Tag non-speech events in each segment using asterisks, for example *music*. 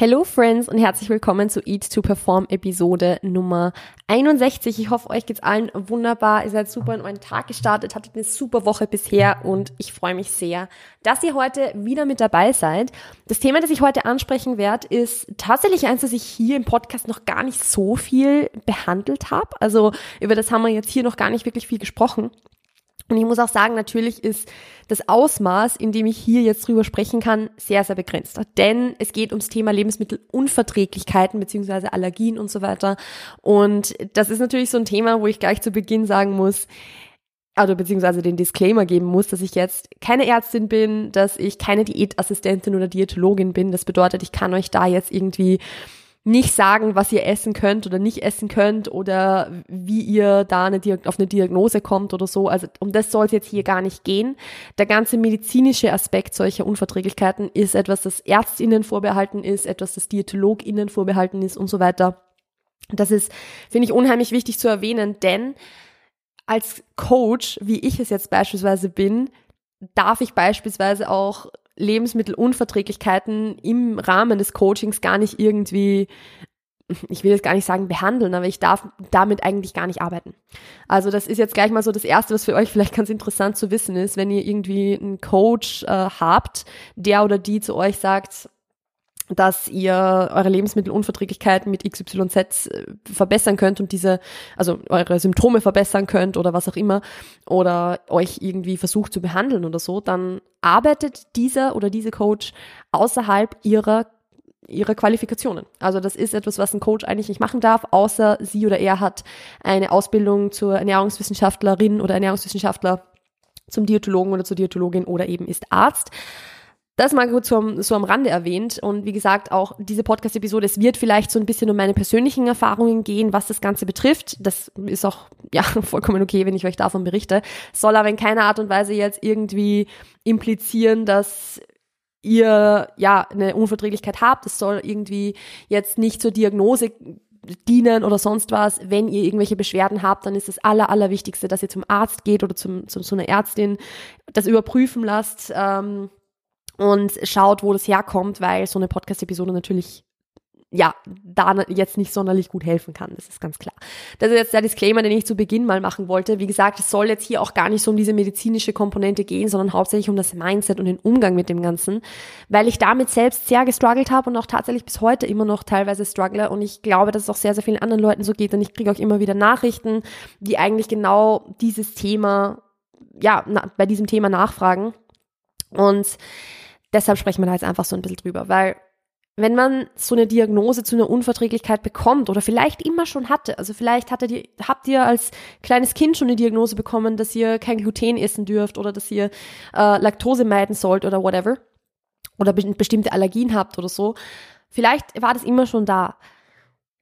Hello Friends und herzlich willkommen zu Eat to Perform Episode Nummer 61. Ich hoffe, euch geht's allen wunderbar. Ihr seid super in euren Tag gestartet, hattet eine super Woche bisher und ich freue mich sehr, dass ihr heute wieder mit dabei seid. Das Thema, das ich heute ansprechen werde, ist tatsächlich eins, das ich hier im Podcast noch gar nicht so viel behandelt habe. Also über das haben wir jetzt hier noch gar nicht wirklich viel gesprochen. Und ich muss auch sagen, natürlich ist das Ausmaß, in dem ich hier jetzt drüber sprechen kann, sehr, sehr begrenzt. Denn es geht ums Thema Lebensmittelunverträglichkeiten beziehungsweise Allergien und so weiter. Und das ist natürlich so ein Thema, wo ich gleich zu Beginn sagen muss, also beziehungsweise den Disclaimer geben muss, dass ich jetzt keine Ärztin bin, dass ich keine Diätassistentin oder Diätologin bin. Das bedeutet, ich kann euch da jetzt irgendwie nicht sagen, was ihr essen könnt oder nicht essen könnt oder wie ihr da eine auf eine Diagnose kommt oder so. Also um das soll es jetzt hier gar nicht gehen. Der ganze medizinische Aspekt solcher Unverträglichkeiten ist etwas, das Ärztinnen vorbehalten ist, etwas, das Diätologinnen vorbehalten ist und so weiter. Das ist, finde ich, unheimlich wichtig zu erwähnen, denn als Coach, wie ich es jetzt beispielsweise bin, darf ich beispielsweise auch Lebensmittelunverträglichkeiten im Rahmen des Coachings gar nicht irgendwie ich will jetzt gar nicht sagen behandeln, aber ich darf damit eigentlich gar nicht arbeiten. Also das ist jetzt gleich mal so das Erste, was für euch *laughs* vielleicht ganz interessant zu wissen ist, wenn ihr irgendwie einen Coach äh, habt, der oder die zu euch sagt, dass ihr eure Lebensmittelunverträglichkeiten mit XYZ äh, verbessern könnt und diese, also eure Symptome verbessern könnt oder was auch immer, oder euch irgendwie versucht zu behandeln oder so, dann arbeitet dieser oder diese Coach außerhalb ihrer ihrer Qualifikationen. Also das ist etwas, was ein Coach eigentlich nicht machen darf, außer sie oder er hat eine Ausbildung zur Ernährungswissenschaftlerin oder Ernährungswissenschaftler zum Diätologen oder zur Diätologin oder eben ist Arzt. Das mal kurz so, so am Rande erwähnt. Und wie gesagt, auch diese Podcast-Episode, es wird vielleicht so ein bisschen um meine persönlichen Erfahrungen gehen, was das Ganze betrifft. Das ist auch, *laughs* ja, vollkommen okay, wenn ich euch davon berichte. Soll aber in keiner Art und Weise jetzt irgendwie implizieren, dass ihr, ja, eine Unverträglichkeit habt. Es soll irgendwie jetzt nicht zur Diagnose dienen oder sonst was. Wenn ihr irgendwelche Beschwerden habt, dann ist das aller, allerwichtigste, dass ihr zum Arzt geht oder zum, zum, zu einer Ärztin, das überprüfen lasst. Ähm, und schaut, wo das herkommt, weil so eine Podcast-Episode natürlich ja, da jetzt nicht sonderlich gut helfen kann. Das ist ganz klar. Das ist jetzt der Disclaimer, den ich zu Beginn mal machen wollte. Wie gesagt, es soll jetzt hier auch gar nicht so um diese medizinische Komponente gehen, sondern hauptsächlich um das Mindset und den Umgang mit dem Ganzen, weil ich damit selbst sehr gestruggelt habe und auch tatsächlich bis heute immer noch teilweise struggle und ich glaube, dass es auch sehr, sehr vielen anderen Leuten so geht und ich kriege auch immer wieder Nachrichten, die eigentlich genau dieses Thema, ja, bei diesem Thema nachfragen und deshalb sprechen wir da jetzt einfach so ein bisschen drüber, weil wenn man so eine Diagnose zu einer Unverträglichkeit bekommt oder vielleicht immer schon hatte, also vielleicht hatte die, habt ihr als kleines Kind schon eine Diagnose bekommen, dass ihr kein Gluten essen dürft oder dass ihr äh, Laktose meiden sollt oder whatever oder be bestimmte Allergien habt oder so, vielleicht war das immer schon da.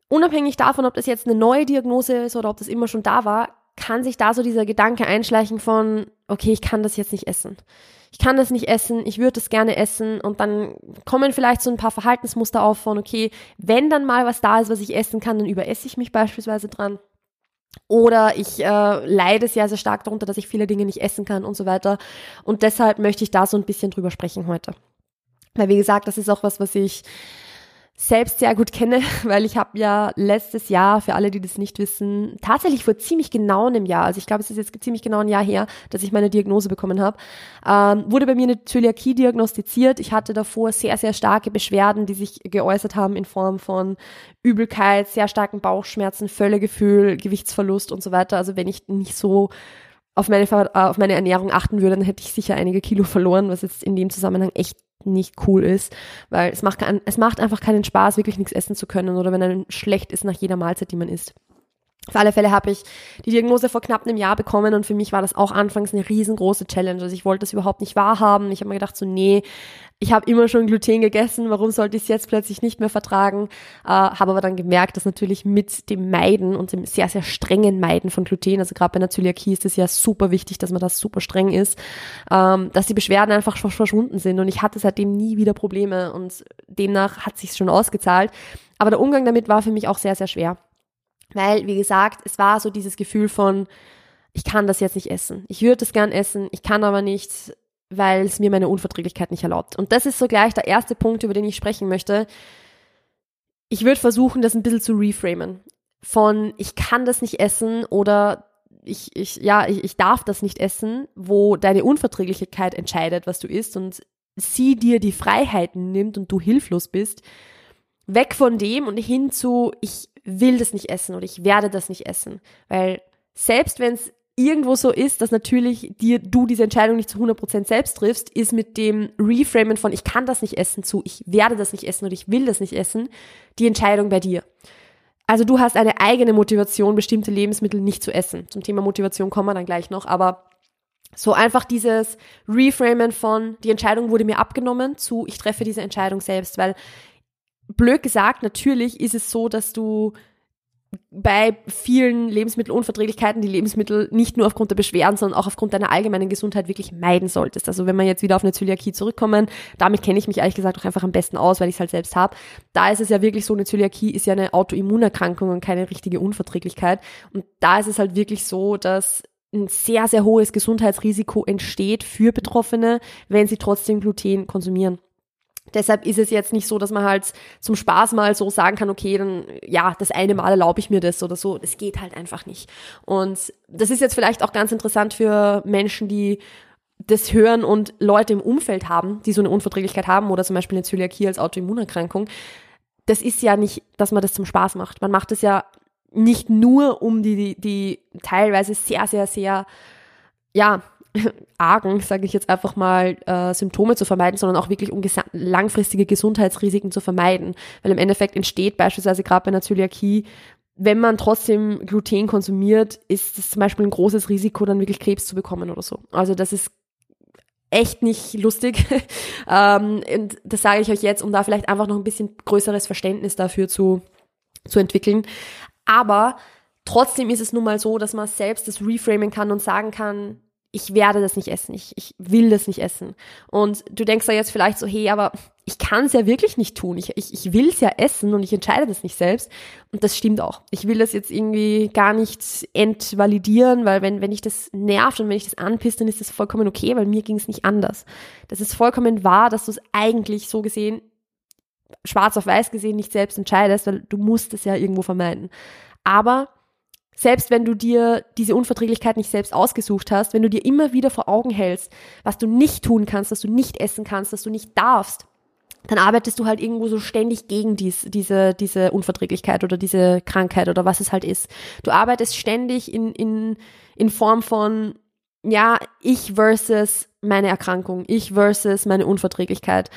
Unabhängig davon, ob das jetzt eine neue Diagnose ist oder ob das immer schon da war, kann sich da so dieser Gedanke einschleichen von, okay, ich kann das jetzt nicht essen ich kann das nicht essen, ich würde es gerne essen und dann kommen vielleicht so ein paar Verhaltensmuster auf von, okay, wenn dann mal was da ist, was ich essen kann, dann überesse ich mich beispielsweise dran. Oder ich äh, leide sehr, sehr stark darunter, dass ich viele Dinge nicht essen kann und so weiter. Und deshalb möchte ich da so ein bisschen drüber sprechen heute. Weil, wie gesagt, das ist auch was, was ich selbst sehr gut kenne, *laughs* weil ich habe ja letztes Jahr, für alle, die das nicht wissen, tatsächlich vor ziemlich genau einem Jahr, also ich glaube, es ist jetzt ziemlich genau ein Jahr her, dass ich meine Diagnose bekommen habe, ähm, wurde bei mir eine Zöliakie diagnostiziert. Ich hatte davor sehr, sehr starke Beschwerden, die sich geäußert haben in Form von Übelkeit, sehr starken Bauchschmerzen, Völlegefühl, Gewichtsverlust und so weiter. Also wenn ich nicht so auf meine, auf meine Ernährung achten würde, dann hätte ich sicher einige Kilo verloren, was jetzt in dem Zusammenhang echt nicht cool ist, weil es macht, es macht einfach keinen Spaß, wirklich nichts essen zu können oder wenn einem schlecht ist nach jeder Mahlzeit, die man isst. Auf alle Fälle habe ich die Diagnose vor knapp einem Jahr bekommen und für mich war das auch anfangs eine riesengroße Challenge. Also ich wollte das überhaupt nicht wahrhaben. Ich habe mir gedacht, so nee, ich habe immer schon Gluten gegessen, warum sollte ich es jetzt plötzlich nicht mehr vertragen? Äh, habe aber dann gemerkt, dass natürlich mit dem Meiden und dem sehr, sehr strengen Meiden von Gluten, also gerade bei einer Zöliakie ist es ja super wichtig, dass man das super streng ist, ähm, dass die Beschwerden einfach verschwunden sind und ich hatte seitdem nie wieder Probleme und demnach hat sich schon ausgezahlt. Aber der Umgang damit war für mich auch sehr, sehr schwer. Weil, wie gesagt, es war so dieses Gefühl von, ich kann das jetzt nicht essen. Ich würde es gern essen, ich kann aber nicht, weil es mir meine Unverträglichkeit nicht erlaubt. Und das ist so gleich der erste Punkt, über den ich sprechen möchte. ich würde versuchen, das ein bisschen zu reframen. Von ich kann das nicht essen oder ich, ich, ja, ich, ich darf das nicht essen, wo deine Unverträglichkeit entscheidet, was du isst und sie dir die Freiheiten nimmt und du hilflos bist, weg von dem und hin zu, ich will das nicht essen oder ich werde das nicht essen. Weil selbst wenn es irgendwo so ist, dass natürlich dir du diese Entscheidung nicht zu 100% selbst triffst, ist mit dem Reframen von ich kann das nicht essen zu ich werde das nicht essen oder ich will das nicht essen, die Entscheidung bei dir. Also du hast eine eigene Motivation, bestimmte Lebensmittel nicht zu essen. Zum Thema Motivation kommen wir dann gleich noch, aber so einfach dieses Reframen von die Entscheidung wurde mir abgenommen zu ich treffe diese Entscheidung selbst, weil blöd gesagt, natürlich ist es so, dass du bei vielen Lebensmittelunverträglichkeiten die Lebensmittel nicht nur aufgrund der Beschwerden, sondern auch aufgrund deiner allgemeinen Gesundheit wirklich meiden solltest. Also wenn wir jetzt wieder auf eine Zöliakie zurückkommen, damit kenne ich mich ehrlich gesagt auch einfach am besten aus, weil ich es halt selbst habe. Da ist es ja wirklich so, eine Zöliakie ist ja eine Autoimmunerkrankung und keine richtige Unverträglichkeit. Und da ist es halt wirklich so, dass ein sehr, sehr hohes Gesundheitsrisiko entsteht für Betroffene, wenn sie trotzdem Gluten konsumieren. Deshalb ist es jetzt nicht so, dass man halt zum Spaß mal so sagen kann, okay, dann ja, das eine Mal erlaube ich mir das oder so. Das geht halt einfach nicht. Und das ist jetzt vielleicht auch ganz interessant für Menschen, die das hören und Leute im Umfeld haben, die so eine Unverträglichkeit haben oder zum Beispiel eine Zöliakie als Autoimmunerkrankung. Das ist ja nicht, dass man das zum Spaß macht. Man macht es ja nicht nur, um die, die, die teilweise sehr, sehr, sehr, ja, argen, sage ich jetzt einfach mal, äh, Symptome zu vermeiden, sondern auch wirklich um langfristige Gesundheitsrisiken zu vermeiden. Weil im Endeffekt entsteht beispielsweise gerade bei einer Zöliakie, wenn man trotzdem Gluten konsumiert, ist es zum Beispiel ein großes Risiko, dann wirklich Krebs zu bekommen oder so. Also das ist echt nicht lustig. *laughs* ähm, und das sage ich euch jetzt, um da vielleicht einfach noch ein bisschen größeres Verständnis dafür zu, zu entwickeln. Aber trotzdem ist es nun mal so, dass man selbst das reframen kann und sagen kann, ich werde das nicht essen, ich, ich will das nicht essen. Und du denkst da jetzt vielleicht so, hey, aber ich kann es ja wirklich nicht tun. Ich, ich, ich will es ja essen und ich entscheide das nicht selbst. Und das stimmt auch. Ich will das jetzt irgendwie gar nicht entvalidieren, weil wenn, wenn ich das nervt und wenn ich das anpisst, dann ist das vollkommen okay, weil mir ging es nicht anders. Das ist vollkommen wahr, dass du es eigentlich so gesehen, schwarz auf weiß gesehen, nicht selbst entscheidest, weil du musst es ja irgendwo vermeiden. Aber selbst wenn du dir diese Unverträglichkeit nicht selbst ausgesucht hast, wenn du dir immer wieder vor Augen hältst, was du nicht tun kannst, dass du nicht essen kannst, dass du nicht darfst, dann arbeitest du halt irgendwo so ständig gegen dies, diese, diese Unverträglichkeit oder diese Krankheit oder was es halt ist. Du arbeitest ständig in, in, in Form von, ja, ich versus meine Erkrankung, ich versus meine Unverträglichkeit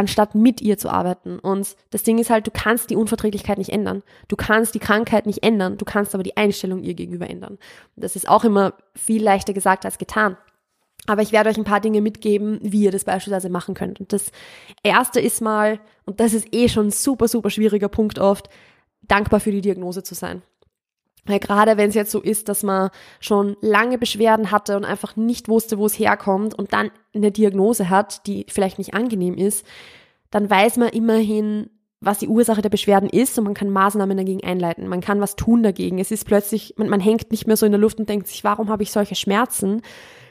anstatt mit ihr zu arbeiten. Und das Ding ist halt, du kannst die Unverträglichkeit nicht ändern. Du kannst die Krankheit nicht ändern, du kannst aber die Einstellung ihr gegenüber ändern. Das ist auch immer viel leichter gesagt als getan. Aber ich werde euch ein paar Dinge mitgeben, wie ihr das beispielsweise machen könnt. Und das erste ist mal, und das ist eh schon ein super, super schwieriger Punkt oft, dankbar für die Diagnose zu sein. Weil gerade wenn es jetzt so ist, dass man schon lange Beschwerden hatte und einfach nicht wusste, wo es herkommt und dann eine Diagnose hat, die vielleicht nicht angenehm ist, dann weiß man immerhin, was die Ursache der Beschwerden ist und man kann Maßnahmen dagegen einleiten. Man kann was tun dagegen. Es ist plötzlich, man, man hängt nicht mehr so in der Luft und denkt sich, warum habe ich solche Schmerzen?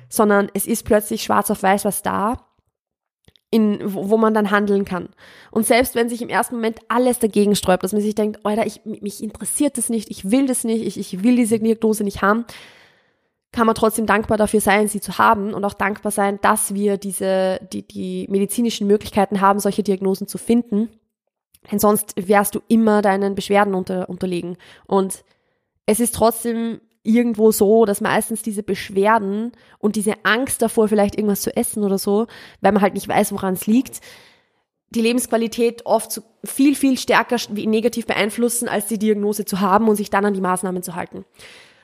Sondern es ist plötzlich schwarz auf weiß was da in, wo, wo man dann handeln kann. Und selbst wenn sich im ersten Moment alles dagegen sträubt, dass man sich denkt, Alter, ich, mich interessiert das nicht, ich will das nicht, ich, ich will diese Diagnose nicht haben, kann man trotzdem dankbar dafür sein, sie zu haben und auch dankbar sein, dass wir diese, die, die medizinischen Möglichkeiten haben, solche Diagnosen zu finden. Denn sonst wärst du immer deinen Beschwerden unter, unterlegen. Und es ist trotzdem irgendwo so, dass meistens diese Beschwerden und diese Angst davor, vielleicht irgendwas zu essen oder so, weil man halt nicht weiß, woran es liegt, die Lebensqualität oft viel, viel stärker negativ beeinflussen, als die Diagnose zu haben und sich dann an die Maßnahmen zu halten.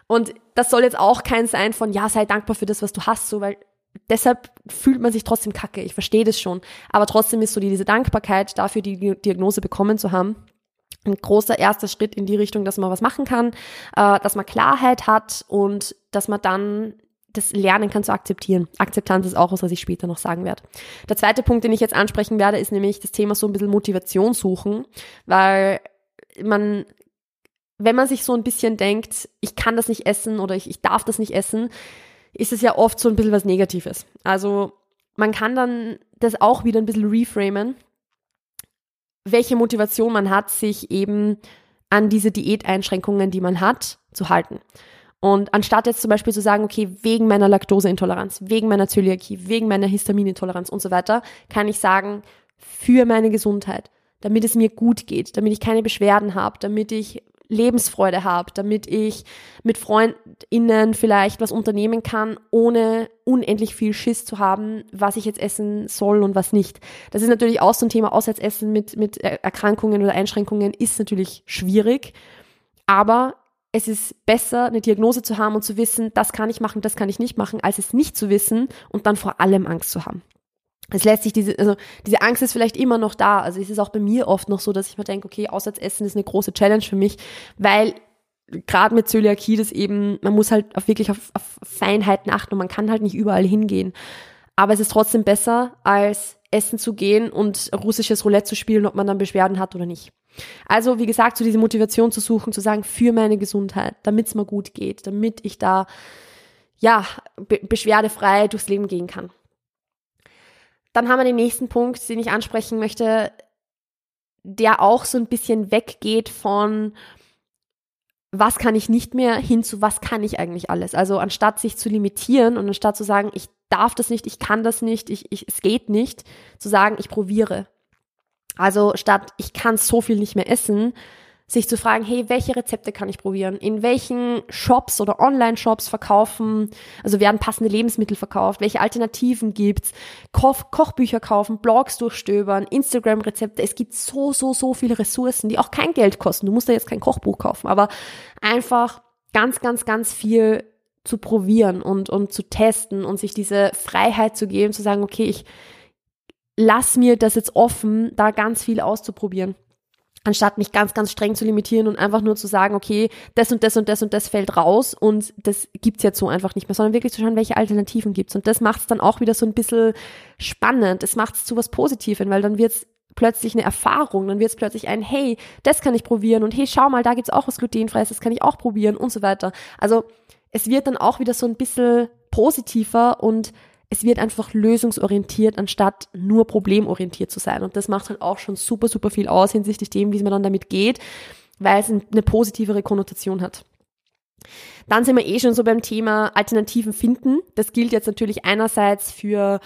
Und das soll jetzt auch kein sein von, ja, sei dankbar für das, was du hast, so, weil deshalb fühlt man sich trotzdem kacke. Ich verstehe das schon. Aber trotzdem ist so die, diese Dankbarkeit dafür, die Diagnose bekommen zu haben, ein großer erster Schritt in die Richtung, dass man was machen kann, äh, dass man Klarheit hat und dass man dann das lernen kann zu akzeptieren. Akzeptanz ist auch was, was ich später noch sagen werde. Der zweite Punkt, den ich jetzt ansprechen werde, ist nämlich das Thema so ein bisschen Motivation suchen, weil man, wenn man sich so ein bisschen denkt, ich kann das nicht essen oder ich, ich darf das nicht essen, ist es ja oft so ein bisschen was Negatives. Also man kann dann das auch wieder ein bisschen reframen welche Motivation man hat, sich eben an diese Diäteinschränkungen, die man hat, zu halten. Und anstatt jetzt zum Beispiel zu sagen, okay, wegen meiner Laktoseintoleranz, wegen meiner Zöliakie, wegen meiner Histaminintoleranz und so weiter, kann ich sagen, für meine Gesundheit, damit es mir gut geht, damit ich keine Beschwerden habe, damit ich Lebensfreude habe, damit ich mit FreundInnen vielleicht was unternehmen kann, ohne unendlich viel Schiss zu haben, was ich jetzt essen soll und was nicht. Das ist natürlich auch so ein Thema. Auswärtsessen mit, mit Erkrankungen oder Einschränkungen ist natürlich schwierig. Aber es ist besser, eine Diagnose zu haben und zu wissen, das kann ich machen, das kann ich nicht machen, als es nicht zu wissen und dann vor allem Angst zu haben es lässt sich diese, also diese Angst ist vielleicht immer noch da. Also es ist auch bei mir oft noch so, dass ich mir denke, okay, Auswärtsessen ist eine große Challenge für mich, weil gerade mit Zöliakie das eben, man muss halt auf wirklich auf, auf Feinheiten achten und man kann halt nicht überall hingehen. Aber es ist trotzdem besser, als essen zu gehen und russisches Roulette zu spielen, ob man dann Beschwerden hat oder nicht. Also, wie gesagt, so diese Motivation zu suchen, zu sagen, für meine Gesundheit, damit es mir gut geht, damit ich da, ja, be beschwerdefrei durchs Leben gehen kann. Dann haben wir den nächsten Punkt, den ich ansprechen möchte, der auch so ein bisschen weggeht von was kann ich nicht mehr hin zu was kann ich eigentlich alles. Also anstatt sich zu limitieren und anstatt zu sagen, ich darf das nicht, ich kann das nicht, ich, ich, es geht nicht, zu sagen, ich probiere. Also statt ich kann so viel nicht mehr essen, sich zu fragen, hey, welche Rezepte kann ich probieren? In welchen Shops oder Online-Shops verkaufen, also werden passende Lebensmittel verkauft? Welche Alternativen gibt's? Koch Kochbücher kaufen, Blogs durchstöbern, Instagram-Rezepte. Es gibt so, so, so viele Ressourcen, die auch kein Geld kosten. Du musst da jetzt kein Kochbuch kaufen, aber einfach ganz, ganz, ganz viel zu probieren und, und zu testen und sich diese Freiheit zu geben, zu sagen, okay, ich lass mir das jetzt offen, da ganz viel auszuprobieren anstatt mich ganz, ganz streng zu limitieren und einfach nur zu sagen, okay, das und das und das und das fällt raus und das gibt's jetzt so einfach nicht mehr, sondern wirklich zu schauen, welche Alternativen gibt's. Und das macht's dann auch wieder so ein bisschen spannend. Es macht's zu was Positivem, weil dann wird's plötzlich eine Erfahrung, dann wird's plötzlich ein, hey, das kann ich probieren und hey, schau mal, da gibt's auch was glutenfreies, das kann ich auch probieren und so weiter. Also es wird dann auch wieder so ein bisschen positiver und es wird einfach lösungsorientiert, anstatt nur problemorientiert zu sein. Und das macht halt auch schon super, super viel aus hinsichtlich dem, wie man dann damit geht, weil es eine positivere Konnotation hat. Dann sind wir eh schon so beim Thema Alternativen finden. Das gilt jetzt natürlich einerseits für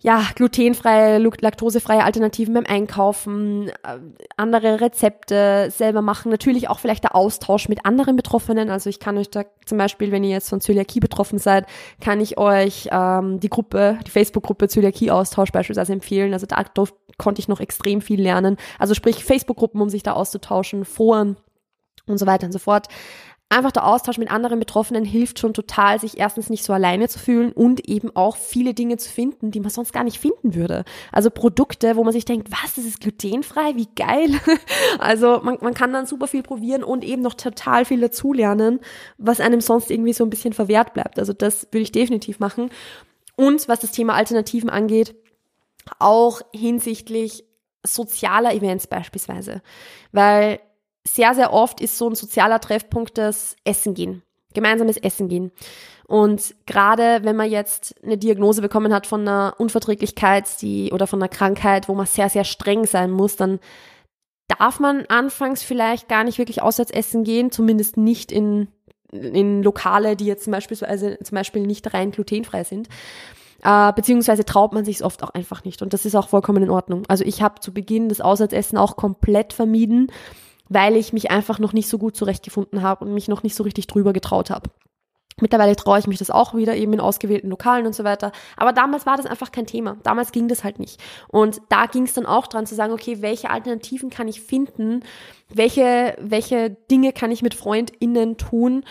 ja, glutenfreie, laktosefreie Alternativen beim Einkaufen, äh, andere Rezepte selber machen, natürlich auch vielleicht der Austausch mit anderen Betroffenen. Also ich kann euch da zum Beispiel, wenn ihr jetzt von Zöliakie betroffen seid, kann ich euch ähm, die Gruppe, die Facebook-Gruppe Zöliakie-Austausch beispielsweise empfehlen. Also da konnte ich noch extrem viel lernen. Also sprich Facebook-Gruppen, um sich da auszutauschen, Foren und so weiter und so fort einfach der Austausch mit anderen Betroffenen hilft schon total, sich erstens nicht so alleine zu fühlen und eben auch viele Dinge zu finden, die man sonst gar nicht finden würde. Also Produkte, wo man sich denkt, was, das ist glutenfrei, wie geil. *laughs* Also man, man kann dann super viel probieren und eben noch total viel dazulernen, was einem sonst irgendwie so ein bisschen verwehrt bleibt. Also das würde ich definitiv machen. Und was das Thema Alternativen angeht, auch hinsichtlich sozialer Events beispielsweise. Weil sehr, sehr oft ist so ein sozialer Treffpunkt das Essen gehen, gemeinsames Essen gehen. Und gerade wenn man jetzt eine Diagnose bekommen hat von einer Unverträglichkeit die, oder von einer Krankheit, wo man sehr, sehr streng sein muss, dann darf man anfangs vielleicht gar nicht wirklich auswärts essen gehen, zumindest nicht in, in Lokale, die jetzt zum Beispiel, also zum Beispiel nicht rein glutenfrei sind. Äh, beziehungsweise traut man sich es oft auch einfach nicht. Und das ist auch vollkommen in Ordnung. Also ich habe zu Beginn das Auswärtsessen auch komplett vermieden weil ich mich einfach noch nicht so gut zurechtgefunden habe und mich noch nicht so richtig drüber getraut habe. Mittlerweile traue ich mich das auch wieder, eben in ausgewählten Lokalen und so weiter. Aber damals war das einfach kein Thema. Damals ging das halt nicht. Und da ging es dann auch dran zu sagen, okay, welche Alternativen kann ich finden? Welche, welche Dinge kann ich mit FreundInnen tun,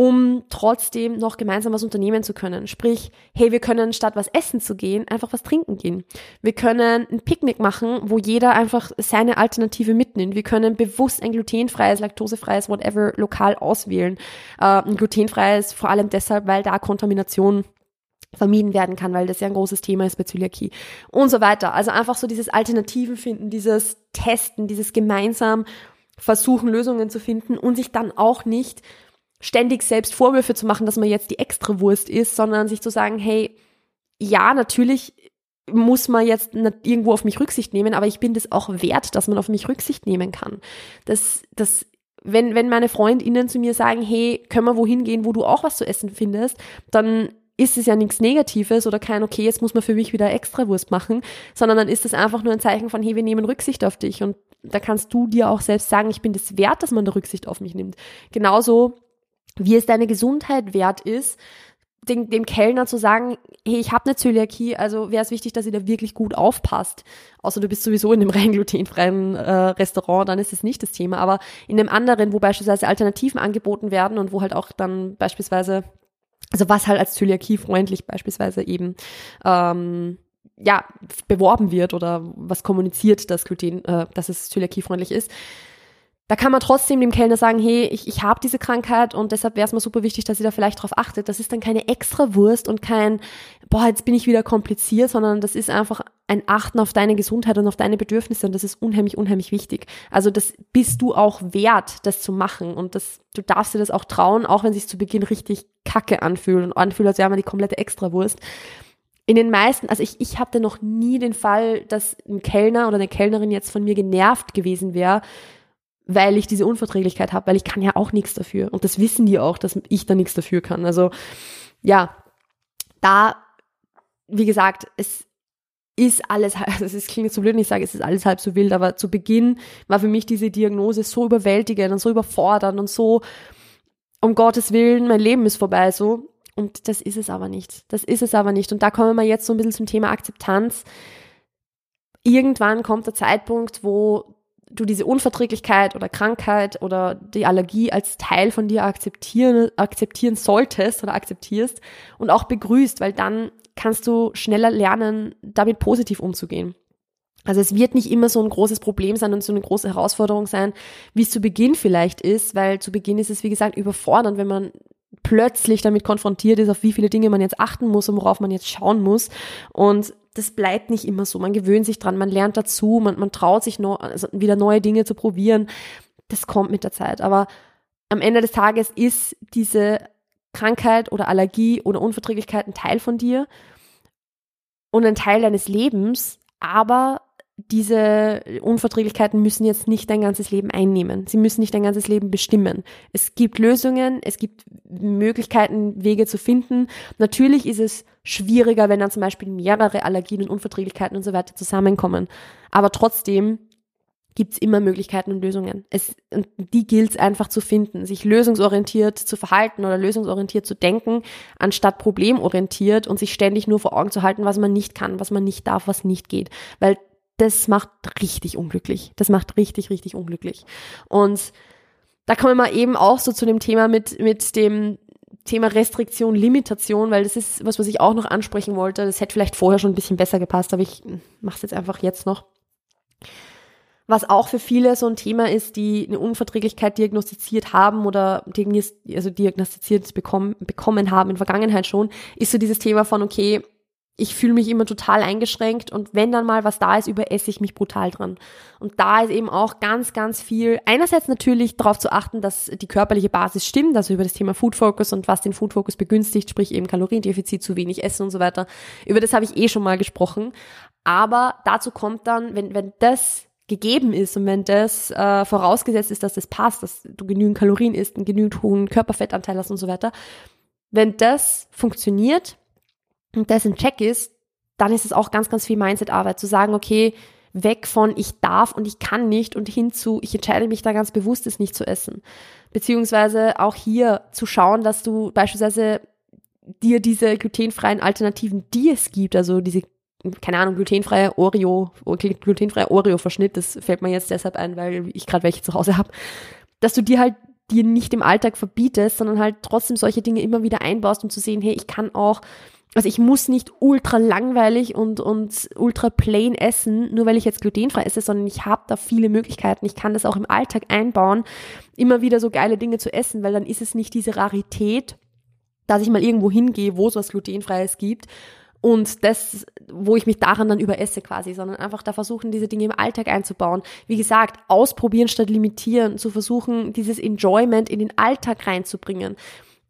um trotzdem noch gemeinsam was unternehmen zu können. Sprich, hey, wir können statt was essen zu gehen, einfach was trinken gehen. Wir können ein Picknick machen, wo jeder einfach seine Alternative mitnimmt. Wir können bewusst ein glutenfreies, laktosefreies, whatever, lokal auswählen. Äh, ein glutenfreies vor allem deshalb, weil da Kontamination vermieden werden kann, weil das ja ein großes Thema ist bei Zöliakie und so weiter. Also einfach so dieses Alternativen finden, dieses Testen, dieses gemeinsam versuchen, Lösungen zu finden und sich dann auch nicht ständig selbst Vorwürfe zu machen, dass man jetzt die Extrawurst ist, sondern sich zu sagen, hey, ja, natürlich muss man jetzt irgendwo auf mich Rücksicht nehmen, aber ich bin das auch wert, dass man auf mich Rücksicht nehmen kann. Das, das, wenn, wenn meine FreundInnen zu mir sagen, hey, können wir wohin gehen, wo du auch was zu essen findest, dann ist es ja nichts Negatives oder kein, okay, jetzt muss man für mich wieder extra Wurst machen, sondern dann ist es einfach nur ein Zeichen von, hey, wir nehmen Rücksicht auf dich und da kannst du dir auch selbst sagen, ich bin das wert, dass man da Rücksicht auf mich nimmt. Genauso wie es deine Gesundheit wert ist, dem, dem Kellner zu sagen, hey, ich habe eine Zöliakie, also wäre es wichtig, dass ihr da wirklich gut aufpasst. Außer du bist sowieso in einem *laughs* rein glutenfreien äh, Restaurant, dann ist es nicht das Thema. Aber in einem anderen, wo beispielsweise Alternativen angeboten werden und wo halt auch dann beispielsweise, also was halt als Zöliakie-freundlich beispielsweise eben ähm, ja, beworben wird oder was kommuniziert, dass Gluten, äh, dass es zöliakiefreundlich ist, da kann man trotzdem dem Kellner sagen, hey, ich, ich habe diese Krankheit und deshalb wäre es mir super wichtig, dass ihr da vielleicht drauf achtet. Das ist dann keine extra Wurst und kein, boah, jetzt bin ich wieder kompliziert, sondern das ist einfach ein Achten auf deine Gesundheit und auf deine Bedürfnisse und das ist unheimlich, unheimlich wichtig. Also das bist du auch wert, das zu machen und das, du darfst dir das auch trauen, auch wenn sich zu Beginn richtig kacke anfühlt und anfühlt, als wäre man die komplette Extrawurst in den meisten, also ich, ich hatte noch nie den Fall, dass ein Kellner oder eine Kellnerin jetzt von mir genervt gewesen wäre, weil ich diese Unverträglichkeit habe, weil ich kann ja auch nichts dafür. Und das wissen die auch, dass ich da nichts dafür kann. Also ja, da, wie gesagt, es ist alles, *laughs* also es klingt jetzt so blöd, wenn ich sage, es ist alles halb so wild, aber zu Beginn war für mich diese Diagnose so überwältigend und so überfordernd und so, um Gottes Willen, mein Leben ist vorbei, so. Und das ist es aber nicht. Das ist es aber nicht. Und da kommen wir jetzt so ein bisschen zum Thema Akzeptanz. Irgendwann kommt der Zeitpunkt, wo du diese Unverträglichkeit oder Krankheit oder die Allergie als Teil von dir akzeptieren, akzeptieren solltest oder akzeptierst und auch begrüßt, weil dann kannst du schneller lernen, damit positiv umzugehen. Also es wird nicht immer so ein großes Problem sein und so eine große Herausforderung sein, wie es zu Beginn vielleicht ist, weil zu Beginn ist es, wie gesagt, überfordernd, wenn man plötzlich damit konfrontiert ist, auf wie viele Dinge man jetzt achten muss und worauf man jetzt schauen muss. Und das bleibt nicht immer so. Man gewöhnt sich dran, man lernt dazu, man, man traut sich noch, also wieder neue Dinge zu probieren. Das kommt mit der Zeit. Aber am Ende des Tages ist diese Krankheit oder Allergie oder Unverträglichkeit ein Teil von dir und ein Teil deines Lebens, aber diese Unverträglichkeiten müssen jetzt nicht dein ganzes Leben einnehmen. Sie müssen nicht dein ganzes Leben bestimmen. Es gibt Lösungen, es gibt Möglichkeiten, Wege zu finden. Natürlich ist es schwieriger, wenn dann zum Beispiel mehrere Allergien und Unverträglichkeiten und so weiter zusammenkommen. Aber trotzdem gibt es immer Möglichkeiten und Lösungen. Es, und die gilt es einfach zu finden, sich lösungsorientiert zu verhalten oder lösungsorientiert zu denken, anstatt problemorientiert und sich ständig nur vor Augen zu halten, was man nicht kann, was man nicht darf, was nicht geht. Weil das macht richtig unglücklich. Das macht richtig, richtig unglücklich. Und da kommen wir eben auch so zu dem Thema mit, mit dem Thema Restriktion, Limitation, weil das ist was, was ich auch noch ansprechen wollte. Das hätte vielleicht vorher schon ein bisschen besser gepasst, aber ich mache es jetzt einfach jetzt noch. Was auch für viele so ein Thema ist, die eine Unverträglichkeit diagnostiziert haben oder also diagnostiziert bekommen, bekommen haben in Vergangenheit schon, ist so dieses Thema von, okay, ich fühle mich immer total eingeschränkt und wenn dann mal was da ist, überesse ich mich brutal dran. Und da ist eben auch ganz, ganz viel, einerseits natürlich darauf zu achten, dass die körperliche Basis stimmt, also über das Thema Food Focus und was den Food Focus begünstigt, sprich eben Kaloriendefizit, zu wenig essen und so weiter. Über das habe ich eh schon mal gesprochen. Aber dazu kommt dann, wenn, wenn das gegeben ist und wenn das äh, vorausgesetzt ist, dass das passt, dass du genügend Kalorien isst, einen genügend hohen Körperfettanteil hast und so weiter, wenn das funktioniert, und das ein Check ist, dann ist es auch ganz, ganz viel Mindset-Arbeit, zu sagen, okay, weg von ich darf und ich kann nicht und hin zu ich entscheide mich da ganz bewusst, es nicht zu essen. Beziehungsweise auch hier zu schauen, dass du beispielsweise dir diese glutenfreien Alternativen, die es gibt, also diese, keine Ahnung, glutenfreie Oreo, glutenfreie Oreo-Verschnitt, das fällt mir jetzt deshalb ein, weil ich gerade welche zu Hause habe, dass du dir halt dir nicht im Alltag verbietest, sondern halt trotzdem solche Dinge immer wieder einbaust, um zu sehen, hey, ich kann auch also ich muss nicht ultra langweilig und, und ultra plain essen, nur weil ich jetzt glutenfrei esse, sondern ich habe da viele Möglichkeiten. Ich kann das auch im Alltag einbauen, immer wieder so geile Dinge zu essen, weil dann ist es nicht diese Rarität, dass ich mal irgendwo hingehe, wo es was glutenfreies gibt und das, wo ich mich daran dann überesse quasi, sondern einfach da versuchen, diese Dinge im Alltag einzubauen. Wie gesagt, ausprobieren statt limitieren, zu versuchen, dieses Enjoyment in den Alltag reinzubringen.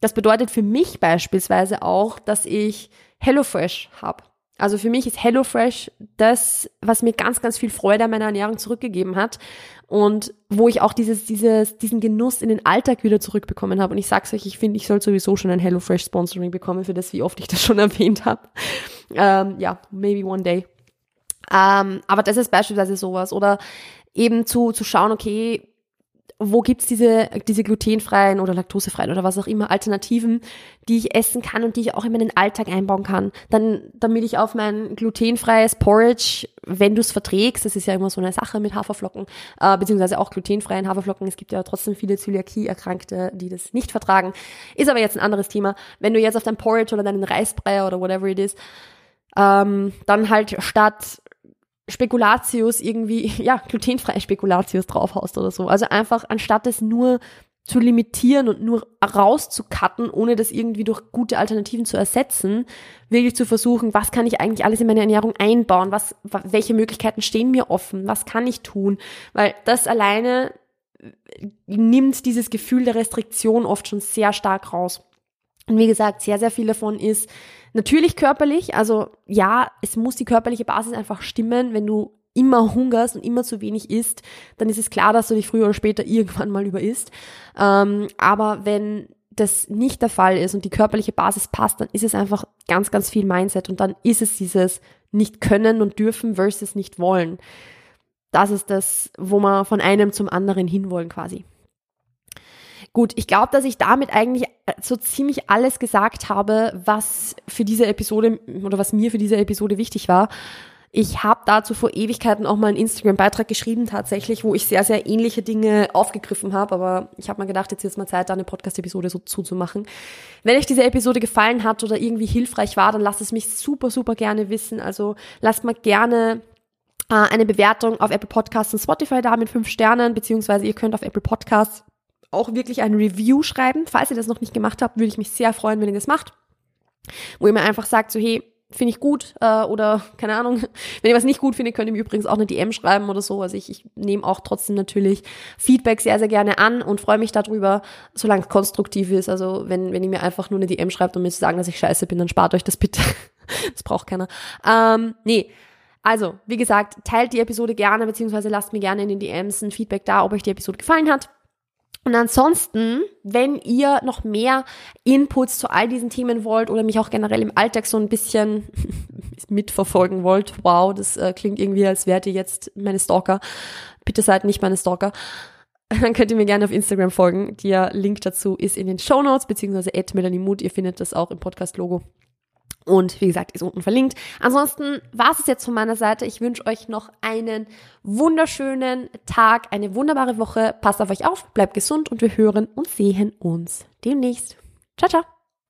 Das bedeutet für mich beispielsweise auch, dass ich HelloFresh habe. Also für mich ist HelloFresh das, was mir ganz, ganz viel Freude an meiner Ernährung zurückgegeben hat und wo ich auch dieses, dieses, diesen Genuss in den Alltag wieder zurückbekommen habe. Und ich sag's euch, ich finde, ich soll sowieso schon ein HelloFresh Sponsoring bekommen für das, wie oft ich das schon *laughs* erwähnt habe. Ähm, ja, maybe one day. Ähm, aber das ist beispielsweise sowas. Oder eben zu, zu schauen, okay, wo gibt's diese, diese glutenfreien oder laktosefreien oder was auch immer Alternativen, die ich essen kann und die ich auch in meinen Alltag einbauen kann. Dann, damit ich auf mein glutenfreies Porridge, wenn du es verträgst, das ist ja immer so eine Sache mit Haferflocken, äh, beziehungsweise auch glutenfreien Haferflocken. Es gibt ja trotzdem viele Zöliakie-Erkrankte, die das nicht vertragen. Ist aber jetzt ein anderes Thema. Wenn du jetzt auf dein Porridge oder deinen Reisbrei oder whatever it is, ähm, dann halt statt Spekulatius irgendwie, *laughs* ja, glutenfreie Spekulatius draufhaust oder so. Also einfach, anstatt es nur zu limitieren und nur rauszucutten, ohne das irgendwie durch gute Alternativen zu ersetzen, wirklich zu versuchen, was kann ich eigentlich alles in meine Ernährung einbauen, was, welche Möglichkeiten stehen mir offen, was kann ich tun, weil das alleine nimmt dieses Gefühl der Restriktion oft schon sehr stark raus. Und wie gesagt, sehr, sehr viel davon ist, Natürlich körperlich, also ja, es muss die körperliche Basis einfach stimmen. Wenn du immer hungerst und immer zu wenig isst, dann ist es klar, dass du dich früher oder später *laughs* irgendwann mal überisst. Ähm, aber wenn das nicht der Fall ist und die körperliche Basis passt, dann ist es einfach ganz, ganz viel Mindset und dann ist es dieses nicht können und dürfen versus nicht wollen. Das ist das, wo wir von einem zum anderen hinwollen quasi. Gut, ich glaube, dass ich damit eigentlich äh, so ziemlich alles gesagt habe, was für diese Episode oder was mir für diese Episode wichtig war. Ich habe dazu vor Ewigkeiten auch mal einen Instagram-Beitrag geschrieben, tatsächlich, wo ich sehr, sehr ähnliche Dinge aufgegriffen habe. Aber ich habe mir gedacht, jetzt ist mal Zeit, da eine Podcast-Episode so zuzumachen. Wenn euch diese Episode gefallen hat oder irgendwie hilfreich war, dann lasst es mich super, super gerne wissen. Also lasst mal gerne äh, eine Bewertung auf Apple Podcasts und Spotify da mit fünf Sternen, beziehungsweise ihr könnt auf Apple Podcasts auch wirklich ein Review schreiben. Falls ihr das noch nicht gemacht habt, würde ich mich sehr freuen, wenn ihr das macht. Wo ihr mir einfach sagt, so hey, finde ich gut äh, oder keine Ahnung, *laughs* wenn ihr was nicht gut findet, könnt ihr mir übrigens auch eine DM schreiben oder so. Also ich, ich nehme auch trotzdem natürlich Feedback sehr, sehr gerne an und freue mich darüber, solange es konstruktiv ist. Also wenn, wenn ihr mir einfach nur eine DM schreibt, um mir zu sagen, dass ich scheiße bin, dann spart euch das bitte. *laughs* das braucht keiner. Ähm, nee. Also, wie gesagt, teilt die Episode gerne, beziehungsweise lasst mir gerne in den DMs ein Feedback da, ob euch die Episode gefallen hat. Und ansonsten, wenn ihr noch mehr Inputs zu all diesen Themen wollt oder mich auch generell im Alltag so ein bisschen *laughs* mitverfolgen wollt, wow, das äh, klingt irgendwie, als wärt ihr jetzt meine Stalker. Bitte seid nicht meine Stalker. *laughs* Dann könnt ihr mir gerne auf Instagram folgen. Der Link dazu ist in den Show Notes, beziehungsweise at Melanie Mood. Ihr findet das auch im Podcast-Logo. Und wie gesagt, ist unten verlinkt. Ansonsten war es jetzt von meiner Seite. Ich wünsche euch noch einen wunderschönen Tag, eine wunderbare Woche. Passt auf euch auf, bleibt gesund und wir hören und sehen uns demnächst. Ciao, ciao.